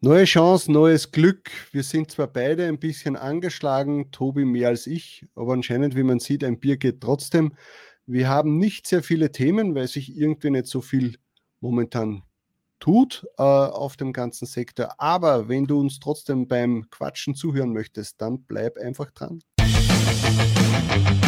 Neue Chance, neues Glück. Wir sind zwar beide ein bisschen angeschlagen, Tobi mehr als ich, aber anscheinend, wie man sieht, ein Bier geht trotzdem. Wir haben nicht sehr viele Themen, weil sich irgendwie nicht so viel momentan tut äh, auf dem ganzen Sektor. Aber wenn du uns trotzdem beim Quatschen zuhören möchtest, dann bleib einfach dran. Hallo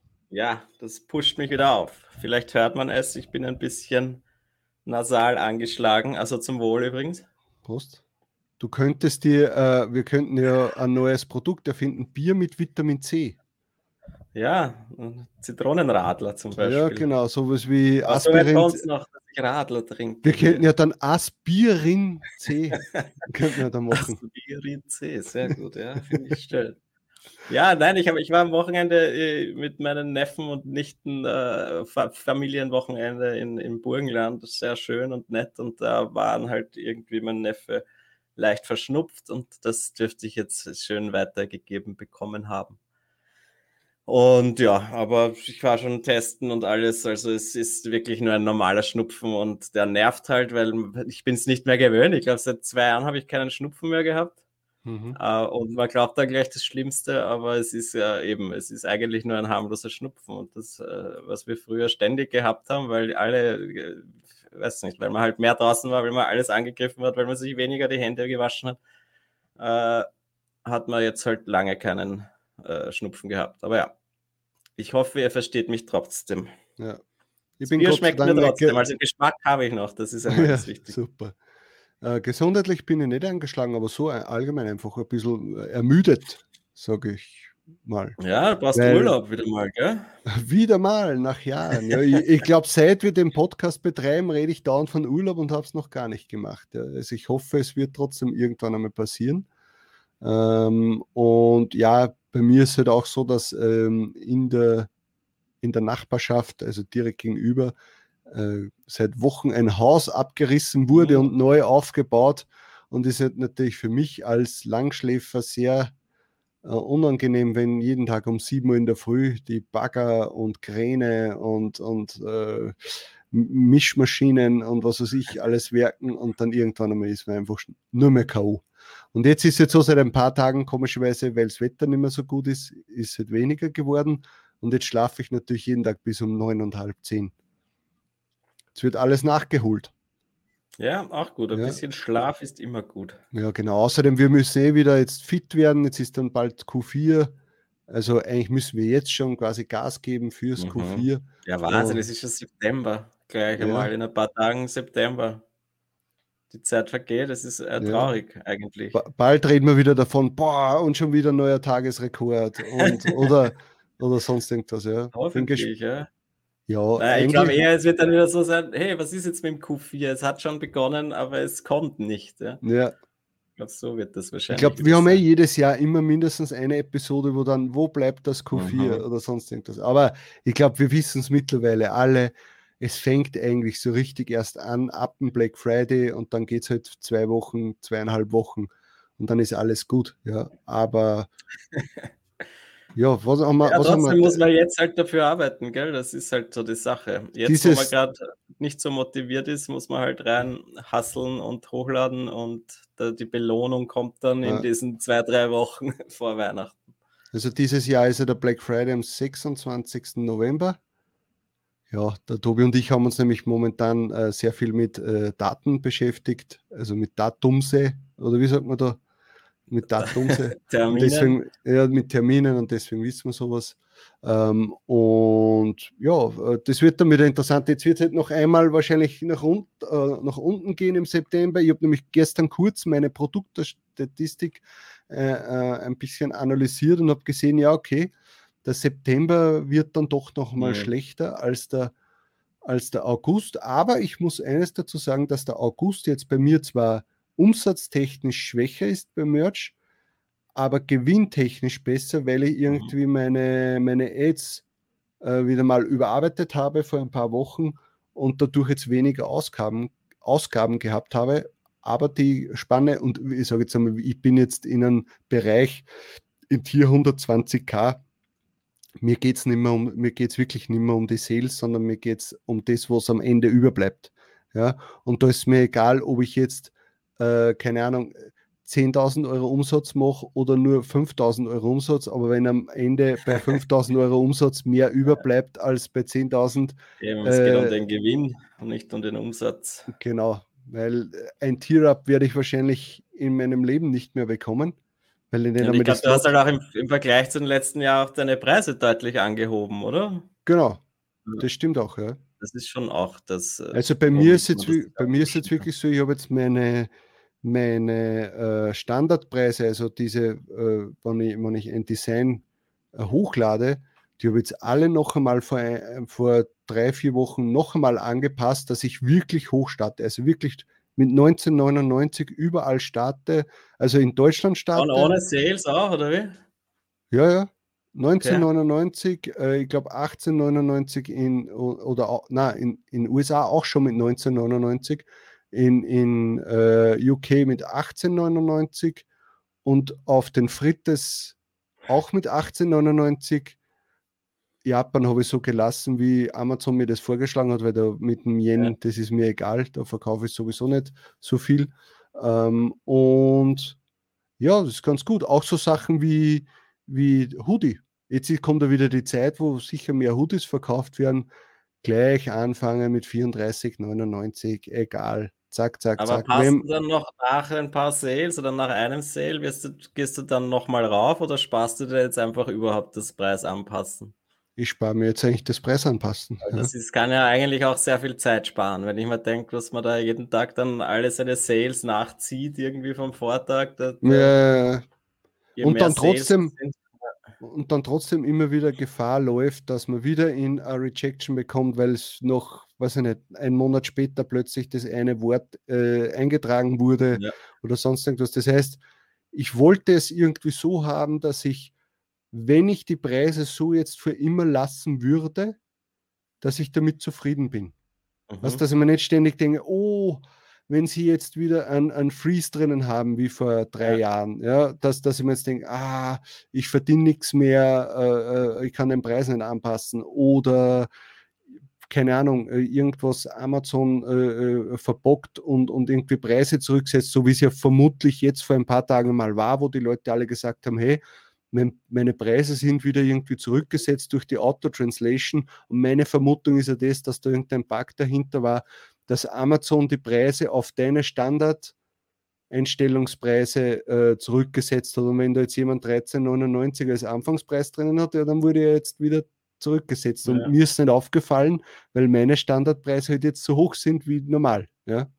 Ja, das pusht mich wieder auf. Vielleicht hört man es, ich bin ein bisschen nasal angeschlagen, also zum Wohl übrigens. Prost. Du könntest dir, äh, wir könnten ja ein neues Produkt erfinden, Bier mit Vitamin C. Ja, Zitronenradler zum Beispiel. Ja, genau, sowas wie Aspirin. sonst noch, dass ich Radler trinke. Wir könnten ja dann Aspirin C könnten wir da machen. Aspirin C, sehr gut, ja, finde ich schön. Ja, nein, ich, hab, ich war am Wochenende äh, mit meinen Neffen und Nichten äh, Familienwochenende in, im Burgenland. Sehr schön und nett. Und da waren halt irgendwie mein Neffe leicht verschnupft und das dürfte ich jetzt schön weitergegeben bekommen haben. Und ja, aber ich war schon testen und alles. Also es ist wirklich nur ein normaler Schnupfen und der nervt halt, weil ich bin es nicht mehr gewöhnt. Ich glaube, seit zwei Jahren habe ich keinen Schnupfen mehr gehabt. Mhm. Uh, und man glaubt da gleich das Schlimmste, aber es ist ja eben, es ist eigentlich nur ein harmloser Schnupfen. Und das, uh, was wir früher ständig gehabt haben, weil alle, äh, weiß nicht, weil man halt mehr draußen war, weil man alles angegriffen hat, weil man sich weniger die Hände gewaschen hat, uh, hat man jetzt halt lange keinen Schnupfen gehabt. Aber ja, ich hoffe, ihr versteht mich trotzdem. Ja. Ich bin Bier schmeckt mir trotzdem, also Geschmack habe ich noch, das ist ja, ganz wichtig. Super. Äh, gesundheitlich bin ich nicht angeschlagen, aber so allgemein einfach ein bisschen äh, ermüdet, sage ich mal. Ja, du brauchst Weil, Urlaub wieder mal, gell? Wieder mal, nach Jahren. Ja, ich, ich glaube, seit wir den Podcast betreiben, rede ich dauernd von Urlaub und habe es noch gar nicht gemacht. Ja. Also ich hoffe, es wird trotzdem irgendwann einmal passieren. Ähm, und ja, bei mir ist es halt auch so, dass ähm, in, der, in der Nachbarschaft, also direkt gegenüber, äh, seit Wochen ein Haus abgerissen wurde mhm. und neu aufgebaut. Und ist natürlich für mich als Langschläfer sehr äh, unangenehm, wenn jeden Tag um 7 Uhr in der Früh die Bagger und Kräne und, und äh, Mischmaschinen und was weiß ich alles werken und dann irgendwann einmal ist man einfach nur mehr K.O. Und jetzt ist es jetzt so seit ein paar Tagen, komischerweise, weil das Wetter nicht mehr so gut ist, ist es halt weniger geworden. Und jetzt schlafe ich natürlich jeden Tag bis um neun und halb zehn. Es wird alles nachgeholt. Ja, auch gut. Ein ja. bisschen Schlaf ist immer gut. Ja, genau. Außerdem, wir müssen eh wieder jetzt fit werden. Jetzt ist dann bald Q4. Also eigentlich müssen wir jetzt schon quasi Gas geben fürs mhm. Q4. Ja, Wahnsinn, es ist schon September. Gleich ja. einmal in ein paar Tagen September. Die Zeit vergeht, das ist äh, traurig ja. eigentlich. bald reden wir wieder davon, boah, und schon wieder ein neuer Tagesrekord und, oder, oder sonst irgendwas, ja. Hoffentlich, ja. Ja, Nein, ich glaube eher, es wird dann wieder so sein, hey, was ist jetzt mit dem Q4? Es hat schon begonnen, aber es kommt nicht. Ja. ja. Ich glaube, so wird das wahrscheinlich. Ich glaube, wir haben eh jedes Jahr immer mindestens eine Episode, wo dann, wo bleibt das Q4 mhm. oder sonst irgendwas. Aber ich glaube, wir wissen es mittlerweile alle. Es fängt eigentlich so richtig erst an ab dem Black Friday und dann geht es halt zwei Wochen, zweieinhalb Wochen und dann ist alles gut. Ja, aber Ja, was haben wir? Ja, was trotzdem muss man jetzt halt dafür arbeiten, gell? Das ist halt so die Sache. Jetzt, Dieses, wo man gerade nicht so motiviert ist, muss man halt rein hasseln und hochladen und die Belohnung kommt dann ja. in diesen zwei, drei Wochen vor Weihnachten. Also dieses Jahr ist ja der Black Friday am 26. November. Ja, der Tobi und ich haben uns nämlich momentan äh, sehr viel mit äh, Daten beschäftigt, also mit Datumse, oder wie sagt man da? Mit Datumse. deswegen, ja, mit Terminen und deswegen wissen wir sowas. Ähm, und ja, äh, das wird dann wieder interessant. Jetzt wird es halt noch einmal wahrscheinlich nach, un äh, nach unten gehen im September. Ich habe nämlich gestern kurz meine Produktstatistik äh, äh, ein bisschen analysiert und habe gesehen, ja, okay, der September wird dann doch noch mal mhm. schlechter als der als der August. Aber ich muss eines dazu sagen, dass der August jetzt bei mir zwar umsatztechnisch schwächer ist beim Merch, aber gewinntechnisch besser, weil ich mhm. irgendwie meine, meine Ads äh, wieder mal überarbeitet habe vor ein paar Wochen und dadurch jetzt weniger Ausgaben, Ausgaben gehabt habe. Aber die Spanne, und ich sage jetzt einmal, ich bin jetzt in einem Bereich in Tier 120k. Mir geht es um, mir geht's wirklich nicht mehr um die Sales, sondern mir geht es um das, was am Ende überbleibt. Ja? Und da ist mir egal, ob ich jetzt, äh, keine Ahnung, 10.000 Euro Umsatz mache oder nur 5.000 Euro Umsatz, aber wenn am Ende bei 5.000 Euro Umsatz mehr überbleibt als bei 10.000. Ja, es äh, geht um äh, den Gewinn und nicht um den Umsatz. Genau, weil ein Tier-Up werde ich wahrscheinlich in meinem Leben nicht mehr bekommen. Weil in ja, ich glaube, du hast halt auch im, im, Vergleich zu den letzten Jahren auch deine Preise deutlich angehoben, oder? Genau, das stimmt auch, ja. Das ist schon auch das. Äh, also bei mir ist jetzt, bei mir ist jetzt wirklich so, ich habe jetzt meine meine äh, Standardpreise, also diese, äh, wenn, ich, wenn ich ein Design äh, hochlade, die habe ich jetzt alle noch einmal vor, vor drei, vier Wochen noch einmal angepasst, dass ich wirklich hoch starte. Also wirklich mit 1999 überall starte, also in Deutschland starte. Und ohne Sales auch, oder wie? Ja, ja. 1999, okay. äh, ich glaube 1899 in oder na, in in USA auch schon mit 1999 in, in äh, UK mit 1899 und auf den Frittes auch mit 1899. Japan habe ich so gelassen, wie Amazon mir das vorgeschlagen hat, weil da mit dem Yen, ja. das ist mir egal, da verkaufe ich sowieso nicht so viel. Ähm, und ja, das ist ganz gut. Auch so Sachen wie, wie Hoodie. Jetzt kommt da wieder die Zeit, wo sicher mehr Hoodies verkauft werden. Gleich anfangen mit 34,99, egal. Zack, zack, Aber zack. Wem, du dann noch nach ein paar Sales oder nach einem Sale, du, gehst du dann nochmal rauf oder sparst du dir jetzt einfach überhaupt das Preis anpassen? Ich spare mir jetzt eigentlich das Preis anpassen. Also das ist, kann ja eigentlich auch sehr viel Zeit sparen, wenn ich mir denke, dass man da jeden Tag dann alle seine Sales nachzieht, irgendwie vom Vortag. Da, ja, und dann trotzdem, sind, und dann trotzdem immer wieder Gefahr läuft, dass man wieder in eine Rejection bekommt, weil es noch, weiß ich nicht, einen Monat später plötzlich das eine Wort äh, eingetragen wurde ja. oder sonst irgendwas. Das heißt, ich wollte es irgendwie so haben, dass ich, wenn ich die Preise so jetzt für immer lassen würde, dass ich damit zufrieden bin. Mhm. Was, dass ich mir nicht ständig denke, oh, wenn sie jetzt wieder einen, Freeze drinnen haben, wie vor drei ja. Jahren, ja, dass, dass ich mir jetzt denke, ah, ich verdiene nichts mehr, äh, äh, ich kann den Preis nicht anpassen oder keine Ahnung, äh, irgendwas Amazon äh, äh, verbockt und, und irgendwie Preise zurücksetzt, so wie es ja vermutlich jetzt vor ein paar Tagen mal war, wo die Leute alle gesagt haben, hey, mein, meine Preise sind wieder irgendwie zurückgesetzt durch die Auto-Translation und meine Vermutung ist ja das, dass da irgendein Bug dahinter war, dass Amazon die Preise auf deine Standard-Einstellungspreise äh, zurückgesetzt hat. Und wenn da jetzt jemand 13,99 als Anfangspreis drinnen hat, ja, dann wurde er jetzt wieder zurückgesetzt. Und ja. mir ist nicht aufgefallen, weil meine Standardpreise halt jetzt so hoch sind wie normal. Ja,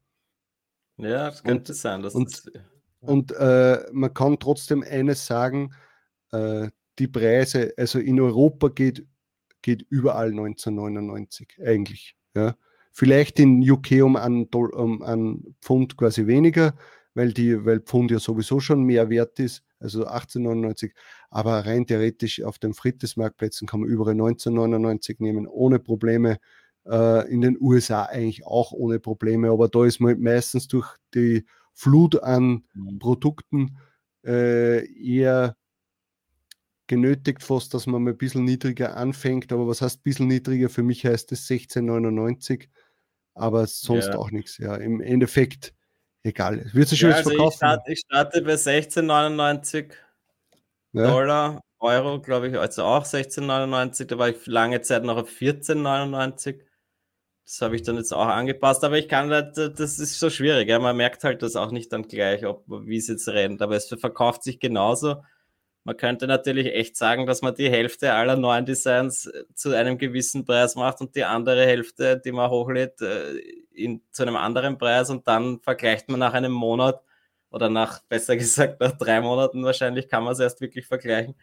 ja das könnte und, sein. und das, ja. und äh, man kann trotzdem eines sagen, äh, die Preise, also in Europa geht, geht überall 1999 eigentlich. Ja. Vielleicht in UK um einen, um einen Pfund quasi weniger, weil, die, weil Pfund ja sowieso schon mehr wert ist, also 18,99. Aber rein theoretisch auf den Frittes-Marktplätzen kann man überall 19,99 nehmen, ohne Probleme. Äh, in den USA eigentlich auch ohne Probleme, aber da ist man meistens durch die Flut an mhm. Produkten äh, eher genötigt fast, dass man mal ein bisschen niedriger anfängt. Aber was heißt ein bisschen niedriger? Für mich heißt es 16,99 aber sonst ja. auch nichts. Ja, im Endeffekt egal. Wird sich schon ja, also verkaufen? Ich starte, ich starte bei 16,99 ja. Dollar, Euro, glaube ich, also auch 16,99. Da war ich lange Zeit noch auf 14,99. Das habe ich dann jetzt auch angepasst, aber ich kann halt, das ist so schwierig. Ja. Man merkt halt das auch nicht dann gleich, ob wie es jetzt rennt, aber es verkauft sich genauso. Man könnte natürlich echt sagen, dass man die Hälfte aller neuen Designs äh, zu einem gewissen Preis macht und die andere Hälfte, die man hochlädt, äh, in, zu einem anderen Preis und dann vergleicht man nach einem Monat oder nach, besser gesagt, nach drei Monaten wahrscheinlich kann man es erst wirklich vergleichen,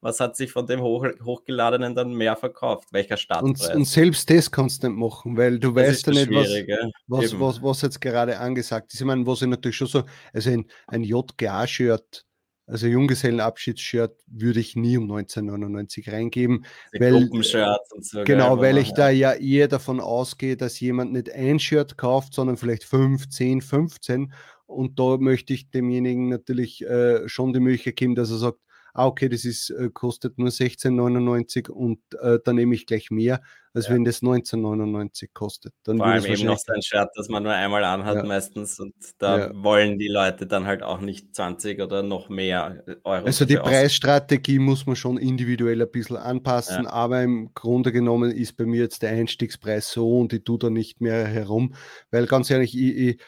was hat sich von dem hoch, hochgeladenen dann mehr verkauft? Welcher Startpreis? Und, und selbst das kannst du nicht machen, weil du das weißt ja nicht, was, was, was, was, jetzt gerade angesagt ist. Ich meine, was ich natürlich schon so, also ein, ein JGA-Shirt, also Junggesellenabschiedsshirt, würde ich nie um 1999 reingeben. Die weil, und so. Genau, weil ich da ja eher davon ausgehe, dass jemand nicht ein Shirt kauft, sondern vielleicht 5, 10, 15. Und da möchte ich demjenigen natürlich äh, schon die Möglichkeit geben, dass er sagt, ah, okay, das ist, äh, kostet nur 16,99 und äh, dann nehme ich gleich mehr, als ja. wenn das 19,99 kostet. Dann Vor allem eben noch so ein Shirt, das man nur einmal anhat ja. meistens und da ja. wollen die Leute dann halt auch nicht 20 oder noch mehr äh, Euro. Also die Preisstrategie muss man schon individuell ein bisschen anpassen, aber im Grunde genommen ist bei mir jetzt der Einstiegspreis so und ich tue da nicht mehr herum, weil ganz ehrlich, ich, ich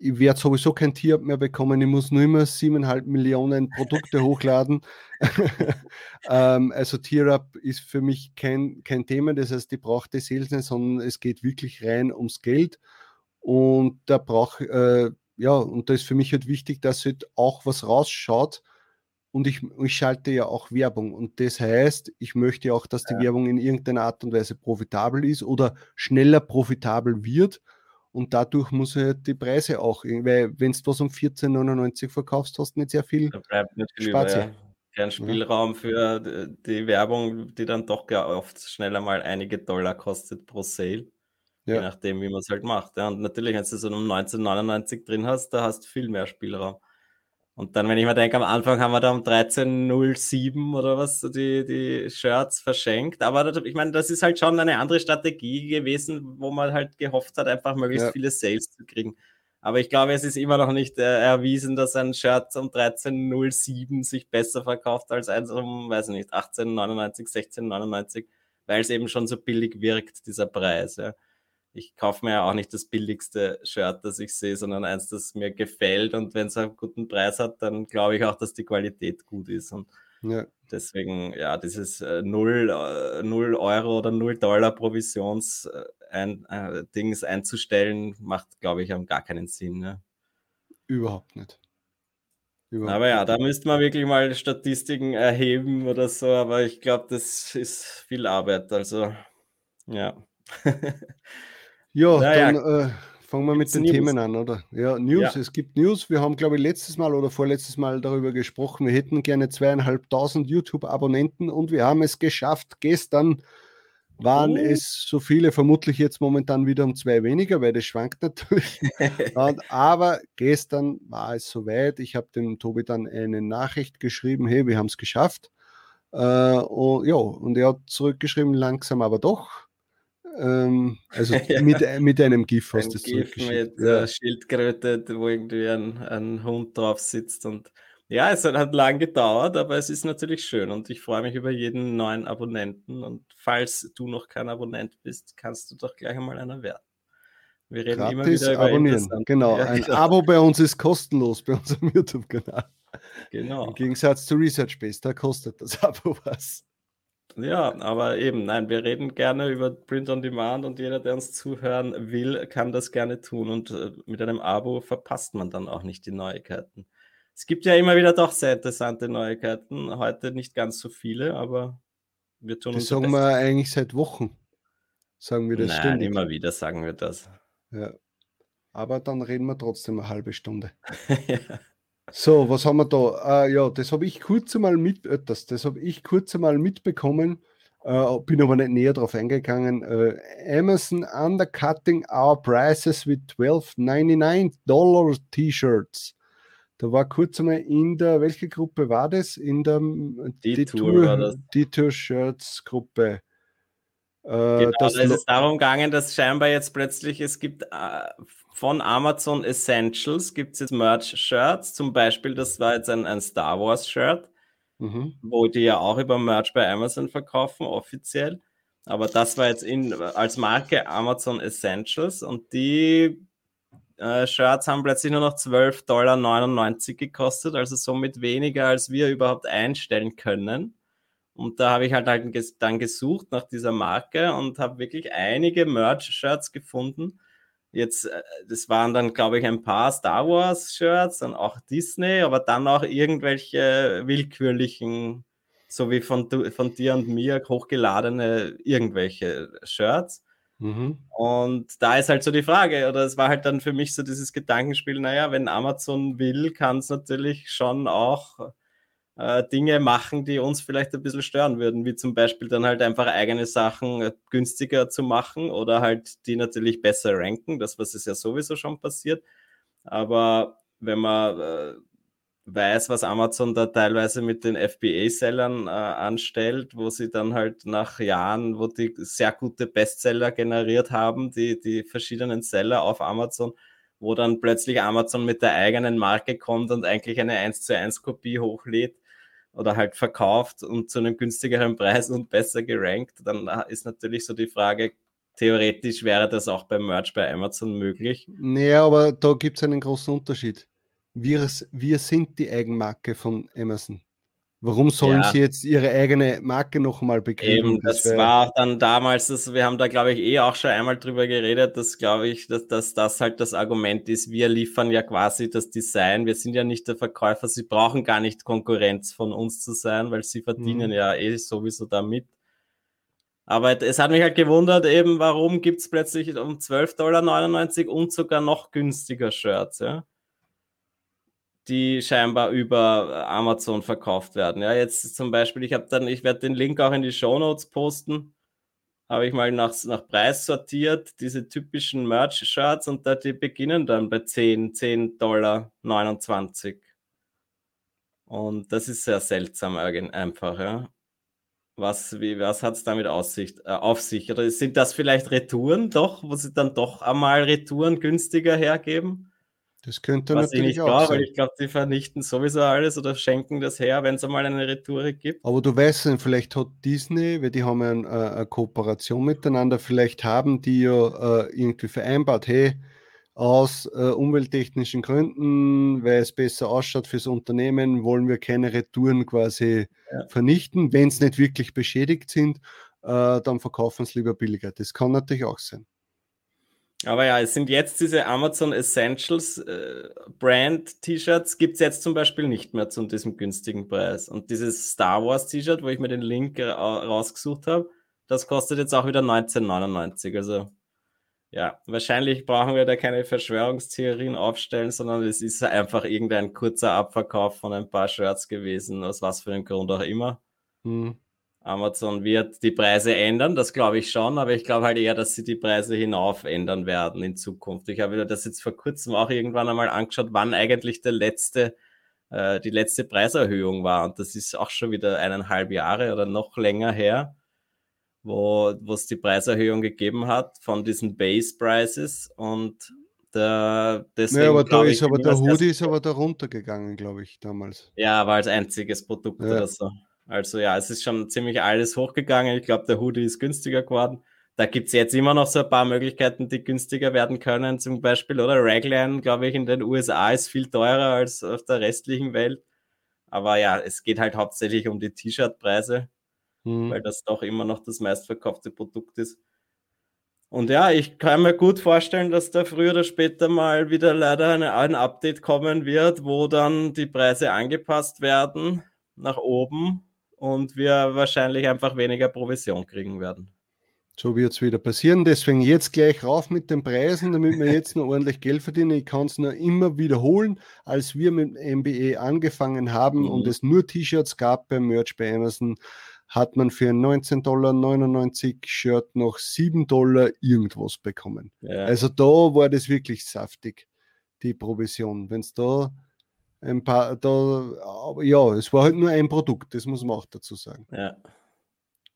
ich werde sowieso kein Tier mehr bekommen, ich muss nur immer siebeneinhalb Millionen Produkte hochladen. ähm, also Tier-Up ist für mich kein, kein Thema, das heißt, ich brauche das Sales nicht, sondern es geht wirklich rein ums Geld. Und da brauche äh, ja, und da ist für mich halt wichtig, dass halt auch was rausschaut. Und ich, ich schalte ja auch Werbung. Und das heißt, ich möchte auch, dass die ja. Werbung in irgendeiner Art und Weise profitabel ist oder schneller profitabel wird und dadurch muss halt die Preise auch, weil wenn du was um 14,99 verkaufst, hast du nicht sehr viel. Da bleibt nicht viel über, ja. Kein Spielraum für die Werbung, die dann doch oft schneller mal einige Dollar kostet pro Sale. Ja. Je nachdem, wie man es halt macht. Ja. Und natürlich, wenn du so um 1999 drin hast, da hast du viel mehr Spielraum. Und dann, wenn ich mir denke, am Anfang haben wir da um 13.07 oder was die, die Shirts verschenkt. Aber ich meine, das ist halt schon eine andere Strategie gewesen, wo man halt gehofft hat, einfach möglichst ja. viele Sales zu kriegen. Aber ich glaube, es ist immer noch nicht äh, erwiesen, dass ein Shirt um 13.07 sich besser verkauft als eins um, weiß ich nicht, 18,99, 16,99, weil es eben schon so billig wirkt, dieser Preis. Ja ich kaufe mir ja auch nicht das billigste Shirt, das ich sehe, sondern eins, das mir gefällt. Und wenn es einen guten Preis hat, dann glaube ich auch, dass die Qualität gut ist. Und ja. deswegen, ja, dieses äh, 0, äh, 0 Euro oder 0 Dollar Provisions äh, ein, äh, einzustellen, macht, glaube ich, gar keinen Sinn. Ne? Überhaupt nicht. Überhaupt aber ja, da müsste man wirklich mal Statistiken erheben oder so, aber ich glaube, das ist viel Arbeit. Also, ja. Ja, naja, dann äh, fangen wir mit den News? Themen an, oder? Ja, News. Ja. Es gibt News. Wir haben, glaube ich, letztes Mal oder vorletztes Mal darüber gesprochen. Wir hätten gerne zweieinhalbtausend YouTube-Abonnenten und wir haben es geschafft. Gestern waren oh. es so viele, vermutlich jetzt momentan wieder um zwei weniger, weil das schwankt natürlich. aber gestern war es soweit. Ich habe dem Tobi dann eine Nachricht geschrieben: Hey, wir haben es geschafft. Äh, und, ja, und er hat zurückgeschrieben, langsam aber doch. Ähm, also ja. mit, mit einem GIF hast du es GIF mit ja. Schildkröte, wo irgendwie ein, ein Hund drauf sitzt und ja, es hat lang gedauert, aber es ist natürlich schön und ich freue mich über jeden neuen Abonnenten. Und falls du noch kein Abonnent bist, kannst du doch gleich einmal einer werden. Wir reden Gratis immer wieder über abonnieren. Genau, ja, ein genau. Abo bei uns ist kostenlos bei unserem YouTube-Kanal. Genau. Im Gegensatz zu Research Base, da kostet das Abo was. Ja, aber eben, nein, wir reden gerne über Print on Demand und jeder, der uns zuhören will, kann das gerne tun. Und äh, mit einem Abo verpasst man dann auch nicht die Neuigkeiten. Es gibt ja immer wieder doch sehr interessante Neuigkeiten. Heute nicht ganz so viele, aber wir tun das uns. Das sagen wir eigentlich seit Wochen. Sagen wir das Nein, ständig. immer wieder sagen wir das. Ja. Aber dann reden wir trotzdem eine halbe Stunde. ja. So, was haben wir da? Äh, ja, das habe ich kurz einmal mit, äh, das, das habe ich kurz einmal mitbekommen, äh, bin aber nicht näher darauf eingegangen. Äh, Amazon undercutting our prices with 12,99 Dollar T-Shirts. Da war kurz einmal in der, welche Gruppe war das? In der Detour, Detour Shirts Gruppe. Äh, genau, da ist es darum gegangen, dass scheinbar jetzt plötzlich es gibt äh, von Amazon Essentials gibt es jetzt Merch-Shirts. Zum Beispiel, das war jetzt ein, ein Star Wars-Shirt, mhm. wo die ja auch über Merch bei Amazon verkaufen, offiziell. Aber das war jetzt in, als Marke Amazon Essentials und die äh, Shirts haben plötzlich nur noch 12,99 Dollar gekostet, also somit weniger, als wir überhaupt einstellen können. Und da habe ich halt, halt dann gesucht nach dieser Marke und habe wirklich einige Merch-Shirts gefunden Jetzt, äh, das waren dann, glaube ich, ein paar Star Wars-Shirts und auch Disney, aber dann auch irgendwelche willkürlichen so wie von, von dir und mir hochgeladene irgendwelche Shirts. Mhm. Und da ist halt so die Frage, oder es war halt dann für mich so dieses Gedankenspiel, naja, wenn Amazon will, kann es natürlich schon auch äh, Dinge machen, die uns vielleicht ein bisschen stören würden, wie zum Beispiel dann halt einfach eigene Sachen äh, günstiger zu machen oder halt die natürlich besser ranken, das was ist ja sowieso schon passiert. Aber wenn man äh, weiß, was Amazon da teilweise mit den FBA-Sellern äh, anstellt, wo sie dann halt nach Jahren, wo die sehr gute Bestseller generiert haben, die, die verschiedenen Seller auf Amazon, wo dann plötzlich Amazon mit der eigenen Marke kommt und eigentlich eine 1 zu 1 Kopie hochlädt oder halt verkauft und zu einem günstigeren Preis und besser gerankt, dann ist natürlich so die Frage, theoretisch wäre das auch beim Merch bei Amazon möglich. Nee, aber da gibt es einen großen Unterschied. Wir, wir sind die Eigenmarke von Amazon. Warum sollen ja. sie jetzt ihre eigene Marke nochmal bekriegen? Eben, das, das war auch dann damals, das, wir haben da, glaube ich, eh auch schon einmal drüber geredet, dass, glaube ich, dass, dass das halt das Argument ist. Wir liefern ja quasi das Design. Wir sind ja nicht der Verkäufer. Sie brauchen gar nicht Konkurrenz von uns zu sein, weil sie verdienen mhm. ja eh sowieso damit. Aber es hat mich halt gewundert, eben, warum gibt es plötzlich um 12,99 Dollar und sogar noch günstiger Shirts, ja? Die scheinbar über Amazon verkauft werden. Ja, jetzt zum Beispiel, ich habe dann, ich werde den Link auch in die Show Notes posten. Habe ich mal nach, nach Preis sortiert, diese typischen Merch-Shirts und da die beginnen dann bei 10, 10 Dollar 29. Und das ist sehr seltsam einfach, ja. Was, was hat es damit Aussicht, äh, auf sich? Oder sind das vielleicht Retouren doch, wo sie dann doch einmal Retouren günstiger hergeben? Das könnte Was natürlich ich nicht auch sein. Ich glaube, die vernichten sowieso alles oder schenken das her, wenn es einmal eine Retour gibt. Aber du weißt, vielleicht hat Disney, weil die haben eine, äh, eine Kooperation miteinander, vielleicht haben die ja äh, irgendwie vereinbart, hey, aus äh, umwelttechnischen Gründen, weil es besser ausschaut fürs Unternehmen, wollen wir keine Retouren quasi ja. vernichten. Wenn es nicht wirklich beschädigt sind, äh, dann verkaufen es lieber billiger. Das kann natürlich auch sein. Aber ja, es sind jetzt diese Amazon Essentials äh, Brand T-Shirts, gibt es jetzt zum Beispiel nicht mehr zu diesem günstigen Preis. Und dieses Star Wars T-Shirt, wo ich mir den Link ra rausgesucht habe, das kostet jetzt auch wieder 19,99. Also ja, wahrscheinlich brauchen wir da keine Verschwörungstheorien aufstellen, sondern es ist einfach irgendein kurzer Abverkauf von ein paar Shirts gewesen, aus was für einem Grund auch immer. Hm. Amazon wird die Preise ändern, das glaube ich schon, aber ich glaube halt eher, dass sie die Preise hinauf ändern werden in Zukunft. Ich habe das jetzt vor kurzem auch irgendwann einmal angeschaut, wann eigentlich der letzte, äh, die letzte Preiserhöhung war. Und das ist auch schon wieder eineinhalb Jahre oder noch länger her, wo es die Preiserhöhung gegeben hat von diesen Base Prices. Und der, deswegen, ja, aber da ist aber der Hoodie ist aber da runtergegangen, glaube ich, damals. Ja, war als einziges Produkt ja. oder so. Also ja, es ist schon ziemlich alles hochgegangen. Ich glaube, der Hoodie ist günstiger geworden. Da gibt es jetzt immer noch so ein paar Möglichkeiten, die günstiger werden können. Zum Beispiel, oder Raglan, glaube ich, in den USA ist viel teurer als auf der restlichen Welt. Aber ja, es geht halt hauptsächlich um die T-Shirt-Preise, mhm. weil das doch immer noch das meistverkaufte Produkt ist. Und ja, ich kann mir gut vorstellen, dass da früher oder später mal wieder leider eine, ein Update kommen wird, wo dann die Preise angepasst werden nach oben und wir wahrscheinlich einfach weniger Provision kriegen werden. So wird es wieder passieren. Deswegen jetzt gleich rauf mit den Preisen, damit wir jetzt noch ordentlich Geld verdienen. Ich kann es nur immer wiederholen. Als wir mit MBA angefangen haben mhm. und es nur T-Shirts gab beim Merch bei Amazon, hat man für ein 19,99 Dollar Shirt noch 7 Dollar irgendwas bekommen. Ja. Also da war das wirklich saftig, die Provision. Wenn es da ein paar, da, ja, es war halt nur ein Produkt, das muss man auch dazu sagen. Ja.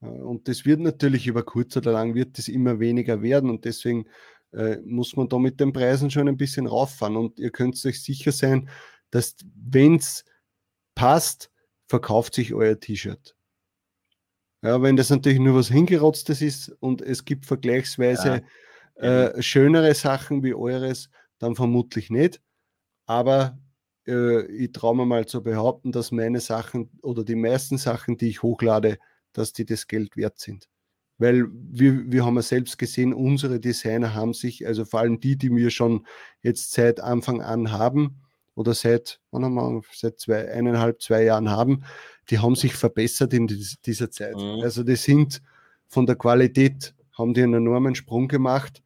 Und das wird natürlich über kurz oder lang wird das immer weniger werden und deswegen äh, muss man da mit den Preisen schon ein bisschen rauffahren und ihr könnt euch sicher sein, dass wenn es passt, verkauft sich euer T-Shirt. Ja, wenn das natürlich nur was hingerotztes ist und es gibt vergleichsweise ja. äh, schönere Sachen wie eures, dann vermutlich nicht. Aber äh, ich traue mir mal zu behaupten, dass meine Sachen oder die meisten Sachen, die ich hochlade, dass die das Geld wert sind. Weil wir, wir haben ja selbst gesehen, unsere Designer haben sich, also vor allem die, die wir schon jetzt seit Anfang an haben, oder seit, wir, seit zwei, eineinhalb, zwei Jahren haben, die haben sich verbessert in dieser Zeit. Mhm. Also die sind von der Qualität, haben die einen enormen Sprung gemacht.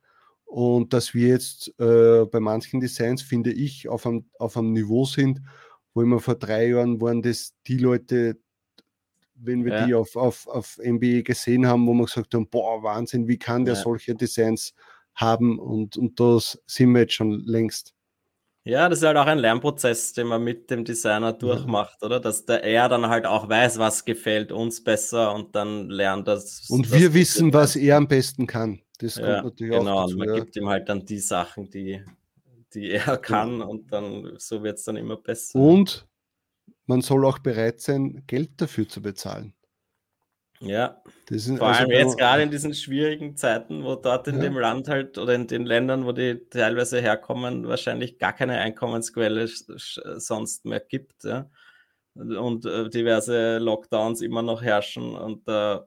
Und dass wir jetzt äh, bei manchen Designs, finde ich, auf einem, auf einem Niveau sind, wo immer vor drei Jahren waren das die Leute, wenn wir ja. die auf, auf, auf MBE gesehen haben, wo wir gesagt haben, boah, Wahnsinn, wie kann der ja. solche Designs haben? Und, und das sind wir jetzt schon längst. Ja, das ist halt auch ein Lernprozess, den man mit dem Designer durchmacht, oder? Dass der er dann halt auch weiß, was gefällt uns besser und dann lernt das. Und wir wissen, was er am besten kann. Das kommt ja, natürlich genau, auch dazu. Genau, man ja. gibt ihm halt dann die Sachen, die, die er kann und dann so wird es dann immer besser. Und man soll auch bereit sein, Geld dafür zu bezahlen. Ja, vor also allem jetzt gerade in diesen schwierigen Zeiten, wo dort in ja. dem Land halt oder in den Ländern, wo die teilweise herkommen, wahrscheinlich gar keine Einkommensquelle sonst mehr gibt. Ja? Und äh, diverse Lockdowns immer noch herrschen. Und äh,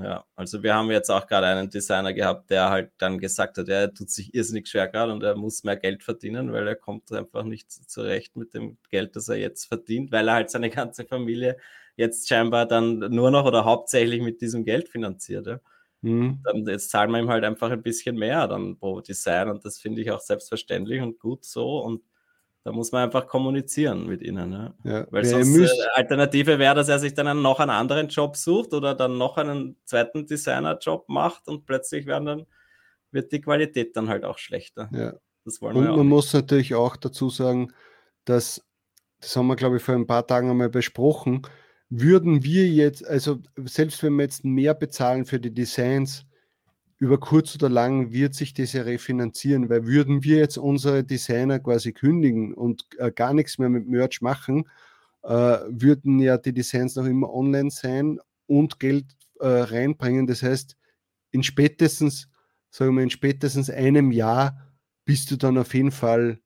ja, also wir haben jetzt auch gerade einen Designer gehabt, der halt dann gesagt hat, er tut sich irrsinnig schwer gerade und er muss mehr Geld verdienen, weil er kommt einfach nicht zurecht mit dem Geld, das er jetzt verdient, weil er halt seine ganze Familie jetzt scheinbar dann nur noch oder hauptsächlich mit diesem Geld finanziert. Ja. Mhm. Dann jetzt zahlen wir ihm halt einfach ein bisschen mehr dann pro Design und das finde ich auch selbstverständlich und gut so und da muss man einfach kommunizieren mit ihnen. Ja. ja. Weil sonst müsst... äh, Alternative wäre, dass er sich dann noch einen anderen Job sucht oder dann noch einen zweiten Designer-Job macht und plötzlich werden dann, wird die Qualität dann halt auch schlechter. Ja. Das wollen und wir man nicht. muss natürlich auch dazu sagen, dass, das haben wir glaube ich vor ein paar Tagen einmal besprochen, würden wir jetzt, also selbst wenn wir jetzt mehr bezahlen für die Designs, über kurz oder lang wird sich das ja refinanzieren, weil würden wir jetzt unsere Designer quasi kündigen und äh, gar nichts mehr mit Merch machen, äh, würden ja die Designs noch immer online sein und Geld äh, reinbringen. Das heißt, in spätestens, sagen wir, in spätestens einem Jahr bist du dann auf jeden Fall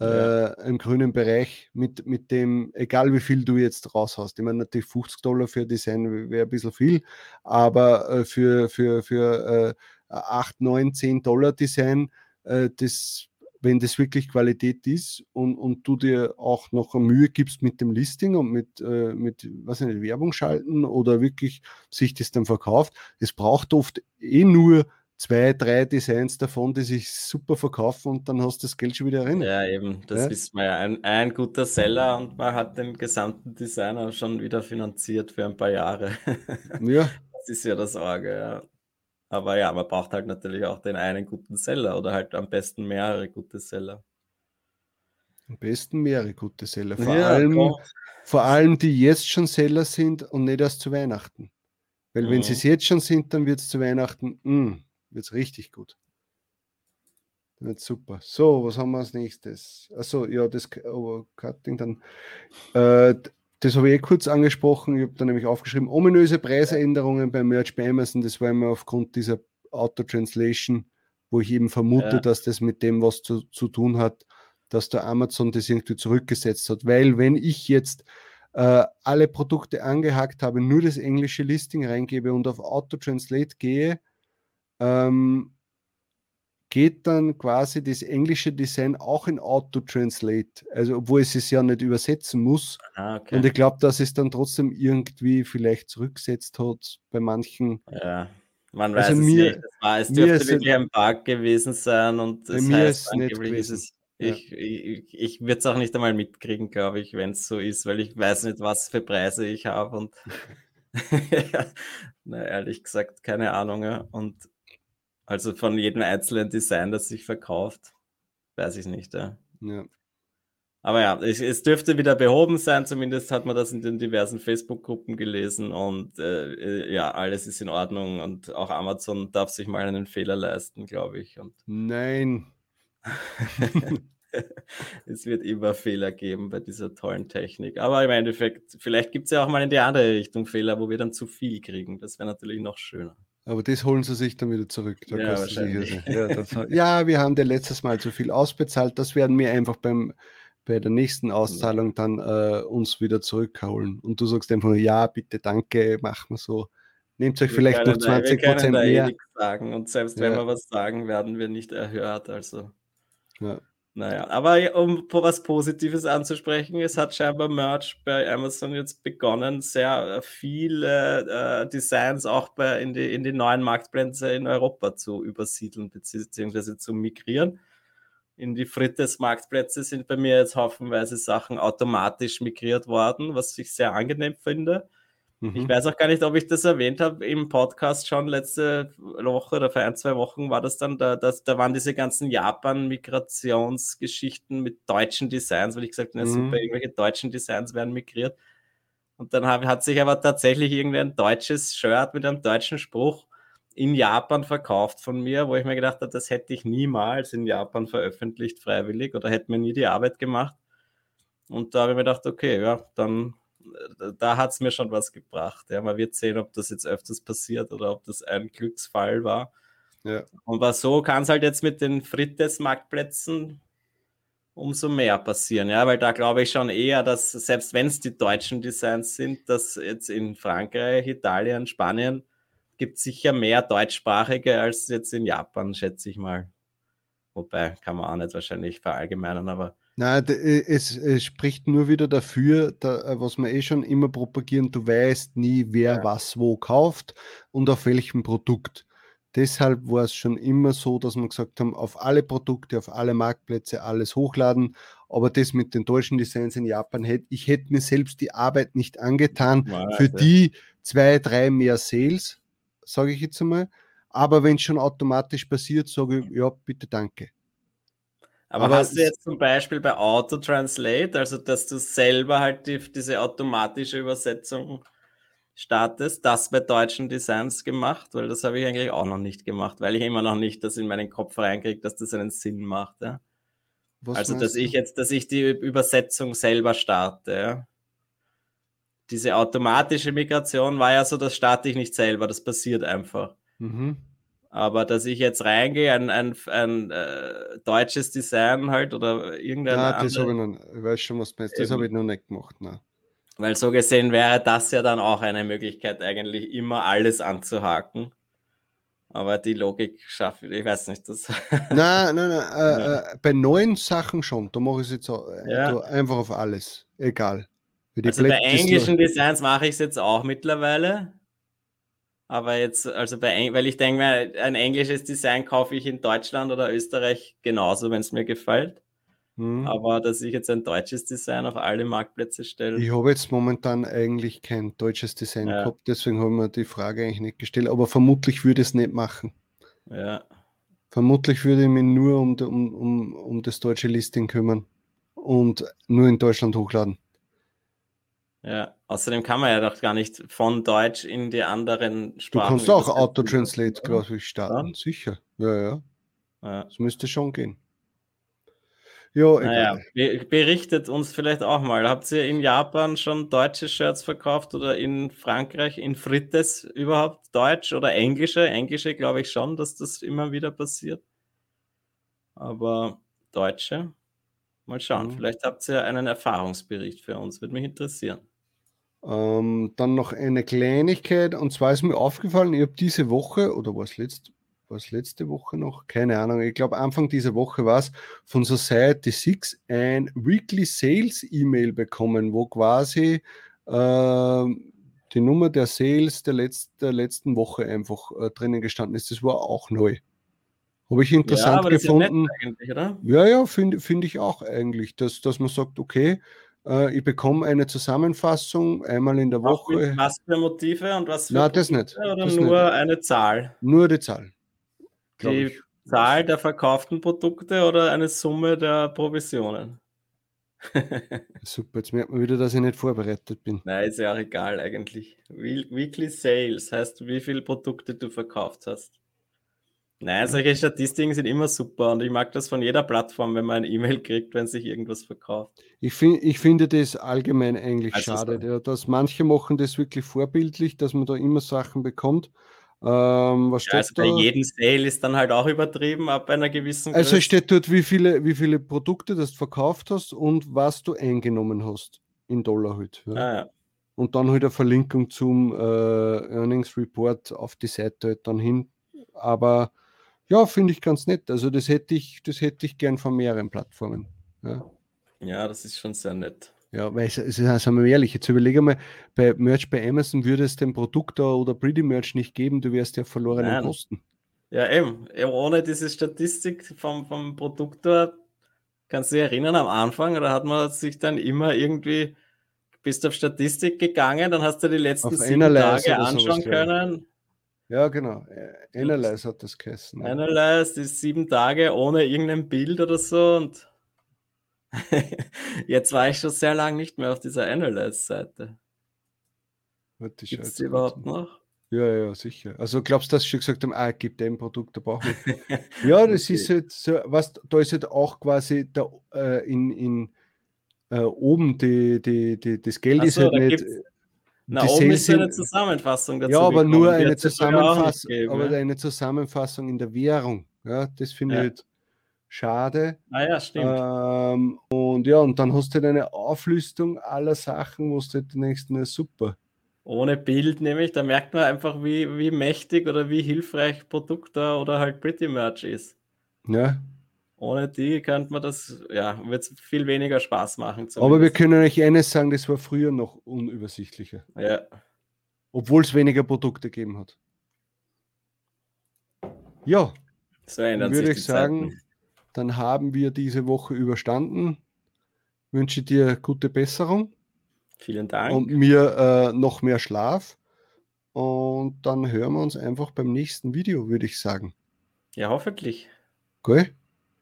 äh, im grünen Bereich mit, mit dem, egal wie viel du jetzt raus hast. Ich meine, natürlich 50 Dollar für Design wäre ein bisschen viel, aber äh, für, für, für äh, 8, 9, 10 Dollar Design, äh, das, wenn das wirklich Qualität ist und, und du dir auch noch Mühe gibst mit dem Listing und mit, äh, mit was nicht, Werbung schalten oder wirklich sich das dann verkauft, es braucht oft eh nur zwei, drei Designs davon, die sich super verkaufen und dann hast du das Geld schon wieder drin. Ja, eben, das ja? wissen wir ja. Ein, ein, guter Seller und man hat den gesamten Designer schon wieder finanziert für ein paar Jahre. Ja. Das ist ja das Orge, ja. Aber ja, man braucht halt natürlich auch den einen guten Seller oder halt am besten mehrere gute Seller. Am besten mehrere gute Seller. Vor, ja, allem, vor allem, die jetzt schon Seller sind und nicht erst zu Weihnachten. Weil mhm. wenn sie es jetzt schon sind, dann wird es zu Weihnachten, mh, hm, wird es richtig gut. Wird super. So, was haben wir als nächstes? Achso, ja, das Cutting dann. Äh, das habe ich eh kurz angesprochen. Ich habe da nämlich aufgeschrieben, ominöse Preisänderungen beim Merch bei Amazon. Das war immer aufgrund dieser Auto-Translation, wo ich eben vermute, ja. dass das mit dem was zu, zu tun hat, dass der Amazon das irgendwie zurückgesetzt hat. Weil wenn ich jetzt äh, alle Produkte angehakt habe, nur das englische Listing reingebe und auf Auto-Translate gehe, ähm, geht dann quasi das englische Design auch in Auto-Translate, also obwohl es es ja nicht übersetzen muss. Ah, okay. Und ich glaube, dass es dann trotzdem irgendwie vielleicht zurückgesetzt hat bei manchen. Ja, man weiß also es mir, nicht. Es, war, es dürfte wirklich ein Bug gewesen sein und es mir heißt ist nicht gewesen. Ich, ja. ich, ich würde es auch nicht einmal mitkriegen, glaube ich, wenn es so ist, weil ich weiß nicht, was für Preise ich habe und na, ehrlich gesagt, keine Ahnung. Und also von jedem einzelnen Design, das sich verkauft, weiß ich nicht. Ja. ja. Aber ja, es, es, dürfte wieder behoben sein, zumindest hat man das in den diversen Facebook-Gruppen gelesen und äh, äh ja, alles ist in Ordnung und auch Amazon darf sich mal einen Fehler leisten, glaube ich. Und Nein. es wird immer Fehler geben bei dieser tollen Technik. Aber im Endeffekt, vielleicht gibt es ja auch mal in die andere Richtung Fehler, wo wir dann zu viel kriegen. Das wäre natürlich noch schöner. Aber das holen sie sich dann wieder zurück. Da ja, wahrscheinlich. Ja, das, ja, wir haben dir letztes Mal zu viel ausbezahlt. Das werden wir einfach beim, bei der nächsten Auszahlung dann äh, uns wieder zurückholen. Und du sagst einfach, ja, bitte, danke, machen wir so. Nehmt euch wir vielleicht noch 20 da, Prozent eh mehr. sagen. Und selbst ja. wenn wir was sagen, werden wir nicht erhört. Also. Ja. Naja, aber um was Positives anzusprechen, es hat scheinbar Merch bei Amazon jetzt begonnen, sehr äh, viele äh, Designs auch bei, in, die, in die neuen Marktplätze in Europa zu übersiedeln bzw. zu migrieren. In die Frittes-Marktplätze sind bei mir jetzt haufenweise Sachen automatisch migriert worden, was ich sehr angenehm finde. Mhm. Ich weiß auch gar nicht, ob ich das erwähnt habe im Podcast schon letzte Woche oder vor ein, zwei Wochen war das dann, da, das, da waren diese ganzen Japan-Migrationsgeschichten mit deutschen Designs, weil ich gesagt habe, mhm. super, irgendwelche deutschen Designs werden migriert. Und dann hab, hat sich aber tatsächlich irgendein deutsches Shirt mit einem deutschen Spruch in Japan verkauft von mir, wo ich mir gedacht habe, das hätte ich niemals in Japan veröffentlicht, freiwillig, oder hätte mir nie die Arbeit gemacht. Und da habe ich mir gedacht, okay, ja, dann da hat es mir schon was gebracht. Ja, man wird sehen, ob das jetzt öfters passiert oder ob das ein Glücksfall war. Ja. Aber so kann es halt jetzt mit den Frites-Marktplätzen umso mehr passieren, ja, weil da glaube ich schon eher, dass selbst wenn es die deutschen Designs sind, dass jetzt in Frankreich, Italien, Spanien gibt es sicher mehr deutschsprachige als jetzt in Japan, schätze ich mal. Wobei kann man auch nicht wahrscheinlich verallgemeinern, aber Nein, äh, es, es, spricht nur wieder dafür, da, äh, was wir eh schon immer propagieren, du weißt nie, wer ja. was wo kauft und auf welchem Produkt. Deshalb war es schon immer so, dass wir gesagt haben, auf alle Produkte, auf alle Marktplätze alles hochladen. Aber das mit den deutschen Designs in Japan, hätte ich hätte mir selbst die Arbeit nicht angetan. Wow, für die zwei, drei mehr Sales, sage ich jetzt einmal. Aber wenn es schon automatisch passiert, sage ich, ja, bitte danke. Aber, Aber hast du jetzt zum Beispiel bei Auto-Translate, also dass du selber halt die, diese automatische Übersetzung startest, das bei deutschen Designs gemacht? Weil das habe ich eigentlich auch noch nicht gemacht, weil ich immer noch nicht das in meinen Kopf reinkriege, dass das einen Sinn macht. Ja? also, dass ich jetzt, dass ich die Übersetzung selber starte. Ja? Diese automatische Migration war ja so, das starte ich nicht selber, das passiert einfach. Mhm. Aber dass ich jetzt reingehe, ein, ein, ein äh, deutsches Design halt oder irgendein. Ja, das habe ich noch, ich weiß schon, was du meinst, das habe ich noch nicht gemacht. Nein. Weil so gesehen wäre das ja dann auch eine Möglichkeit, eigentlich immer alles anzuhaken. Aber die Logik schaffe ich, ich weiß nicht. Das nein, nein, nein. Äh, äh, bei neuen Sachen schon. Da mache ich es jetzt auch, äh, ja. einfach auf alles. Egal. also bei englischen Designs mache ich es jetzt auch mittlerweile. Aber jetzt, also bei, weil ich denke ein englisches Design kaufe ich in Deutschland oder Österreich genauso, wenn es mir gefällt. Hm. Aber dass ich jetzt ein deutsches Design auf alle Marktplätze stelle. Ich habe jetzt momentan eigentlich kein deutsches Design ja. gehabt, deswegen haben wir die Frage eigentlich nicht gestellt. Aber vermutlich würde ich es nicht machen. Ja. Vermutlich würde ich mich nur um, um, um, um das deutsche Listing kümmern und nur in Deutschland hochladen. Ja, außerdem kann man ja doch gar nicht von Deutsch in die anderen Sprachen. Du kannst auch Auto-Translate, glaube ich, starten. Ja? Sicher. Ja, ja. ja. Das müsste schon gehen. Ja, naja, berichtet uns vielleicht auch mal. Habt ihr in Japan schon deutsche Shirts verkauft oder in Frankreich, in Frites überhaupt Deutsch oder Englische? Englische glaube ich schon, dass das immer wieder passiert. Aber Deutsche, mal schauen. Mhm. Vielleicht habt ihr einen Erfahrungsbericht für uns, würde mich interessieren. Ähm, dann noch eine Kleinigkeit, und zwar ist mir aufgefallen, ich habe diese Woche, oder war es letzt, letzte Woche noch? Keine Ahnung, ich glaube Anfang dieser Woche war es, von Society 6 ein Weekly Sales E-Mail bekommen, wo quasi äh, die Nummer der Sales der, Letz-, der letzten Woche einfach äh, drinnen gestanden ist. Das war auch neu. Habe ich interessant ja, gefunden. Ja, ja, ja finde find ich auch eigentlich, dass, dass man sagt, okay, äh, ich bekomme eine Zusammenfassung einmal in der Woche. Was für Motive und was für Nein, das nicht. Oder das nur nicht. eine Zahl? Nur die Zahl. Die ich. Zahl der verkauften Produkte oder eine Summe der Provisionen? Super, jetzt merkt man wieder, dass ich nicht vorbereitet bin. Nein, ist ja auch egal eigentlich. Weekly Sales heißt, wie viele Produkte du verkauft hast. Nein, solche Statistiken sind immer super und ich mag das von jeder Plattform, wenn man ein E-Mail kriegt, wenn sich irgendwas verkauft. Ich, find, ich finde das allgemein eigentlich also schade, so. dass manche machen das wirklich vorbildlich, dass man da immer Sachen bekommt. Ähm, was ja, also bei jedem Sale ist dann halt auch übertrieben ab einer gewissen also Größe. Also steht dort, wie viele, wie viele Produkte du verkauft hast und was du eingenommen hast in Dollar halt. Ja. Ah, ja. Und dann halt eine Verlinkung zum äh, Earnings Report auf die Seite halt dann hin. Aber Ja, finde ich ganz nett. Also das hätte ich, das hätte ich gern von mehreren Plattformen. Ja, ja das ist schon sehr nett. Ja, weil, sagen wir ehrlich, jetzt überlege mal, bei Merch bei Amazon würde es den Produkt oder Pretty Merch nicht geben, du wärst ja verloren Nein. Posten. Ja, eben. Ohne diese Statistik vom, vom Produktor, kannst du dich erinnern, am Anfang, da hat man sich dann immer irgendwie, bist auf Statistik gegangen, dann hast du die letzten auf sieben Tage anschauen können. Ja, genau. Analyze hat das geheißen. Ja. Analyze die sieben Tage ohne irgendein Bild oder so und Jetzt war ich schon sehr lange nicht mehr auf dieser Analyze-Seite. Gibt es die überhaupt noch? Ja, ja, sicher. Also glaubst du, dass sie schon gesagt haben, ah, gibt dem Produkt, da brauchen wir. ja, das okay. ist halt so, was, da ist halt auch quasi da, äh, in, in äh, oben die, die, die, das Geld so, ist halt nicht. Na, oben ist eine Zusammenfassung dazu. Ja, aber gekommen. nur eine Zusammenfassung, aber eine Zusammenfassung in der Währung. Ja, das finde ja. ich halt schade. Ah ja, stimmt. Ähm, und ja, und dann hast du halt eine Auflistung aller Sachen, wo du halt denkst, na super. Ohne Bild nämlich, da merkt man einfach, wie, wie mächtig oder wie hilfreich Produkt da oder halt Pretty Merch ist. Ja. Ohne die könnte man das, ja, wird es viel weniger Spaß machen. Zumindest. Aber wir können euch eines sagen, das war früher noch unübersichtlicher. Ja. Obwohl es weniger Produkte gegeben hat. Ja. So würde ich sagen, Zeiten dann haben wir diese Woche überstanden. Wünsche dir gute Besserung. Vielen Dank. Und mir äh, noch mehr Schlaf. Und dann hören wir uns einfach beim nächsten Video, würde ich sagen. Ja, hoffentlich. Gut,